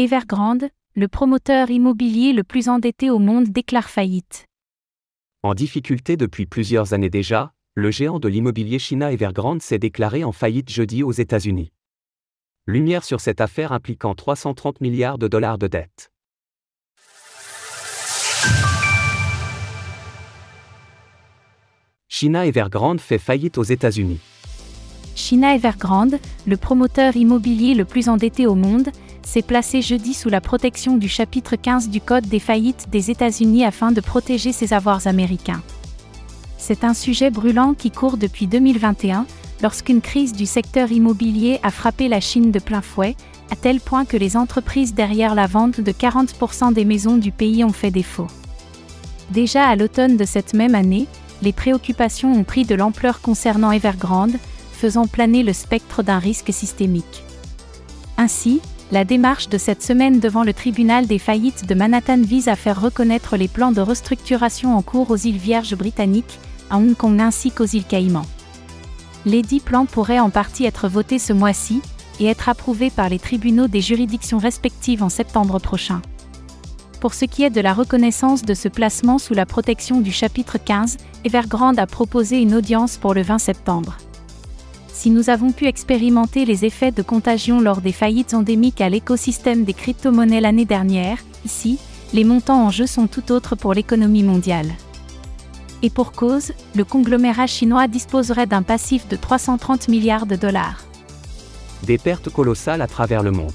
Evergrande, le promoteur immobilier le plus endetté au monde déclare faillite. En difficulté depuis plusieurs années déjà, le géant de l'immobilier China Evergrande s'est déclaré en faillite jeudi aux États-Unis. Lumière sur cette affaire impliquant 330 milliards de dollars de dettes. China Evergrande fait faillite aux États-Unis. China Evergrande, le promoteur immobilier le plus endetté au monde, s'est placé jeudi sous la protection du chapitre 15 du Code des faillites des États-Unis afin de protéger ses avoirs américains. C'est un sujet brûlant qui court depuis 2021, lorsqu'une crise du secteur immobilier a frappé la Chine de plein fouet, à tel point que les entreprises derrière la vente de 40% des maisons du pays ont fait défaut. Déjà à l'automne de cette même année, les préoccupations ont pris de l'ampleur concernant Evergrande, faisant planer le spectre d'un risque systémique. Ainsi, la démarche de cette semaine devant le tribunal des faillites de Manhattan vise à faire reconnaître les plans de restructuration en cours aux îles Vierges britanniques, à Hong Kong ainsi qu'aux îles Caïmans. Les dix plans pourraient en partie être votés ce mois-ci et être approuvés par les tribunaux des juridictions respectives en septembre prochain. Pour ce qui est de la reconnaissance de ce placement sous la protection du chapitre 15, Evergrande a proposé une audience pour le 20 septembre si nous avons pu expérimenter les effets de contagion lors des faillites endémiques à l'écosystème des crypto-monnaies l'année dernière, ici, les montants en jeu sont tout autres pour l'économie mondiale. Et pour cause, le conglomérat chinois disposerait d'un passif de 330 milliards de dollars. Des pertes colossales à travers le monde.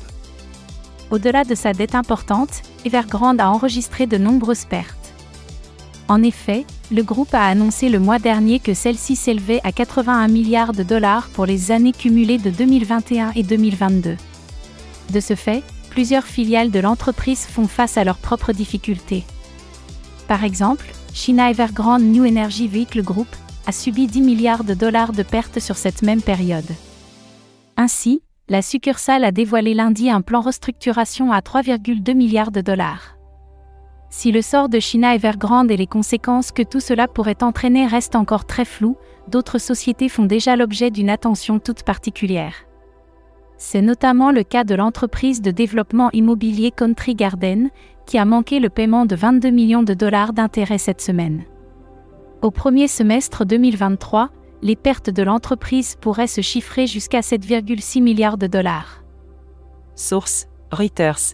Au-delà de sa dette importante, Evergrande a enregistré de nombreuses pertes. En effet, le groupe a annoncé le mois dernier que celle-ci s'élevait à 81 milliards de dollars pour les années cumulées de 2021 et 2022. De ce fait, plusieurs filiales de l'entreprise font face à leurs propres difficultés. Par exemple, China Evergrande New Energy Vehicle Group a subi 10 milliards de dollars de pertes sur cette même période. Ainsi, la succursale a dévoilé lundi un plan restructuration à 3,2 milliards de dollars. Si le sort de China Evergrande et les conséquences que tout cela pourrait entraîner restent encore très flous, d'autres sociétés font déjà l'objet d'une attention toute particulière. C'est notamment le cas de l'entreprise de développement immobilier Country Garden, qui a manqué le paiement de 22 millions de dollars d'intérêts cette semaine. Au premier semestre 2023, les pertes de l'entreprise pourraient se chiffrer jusqu'à 7,6 milliards de dollars. Source Reuters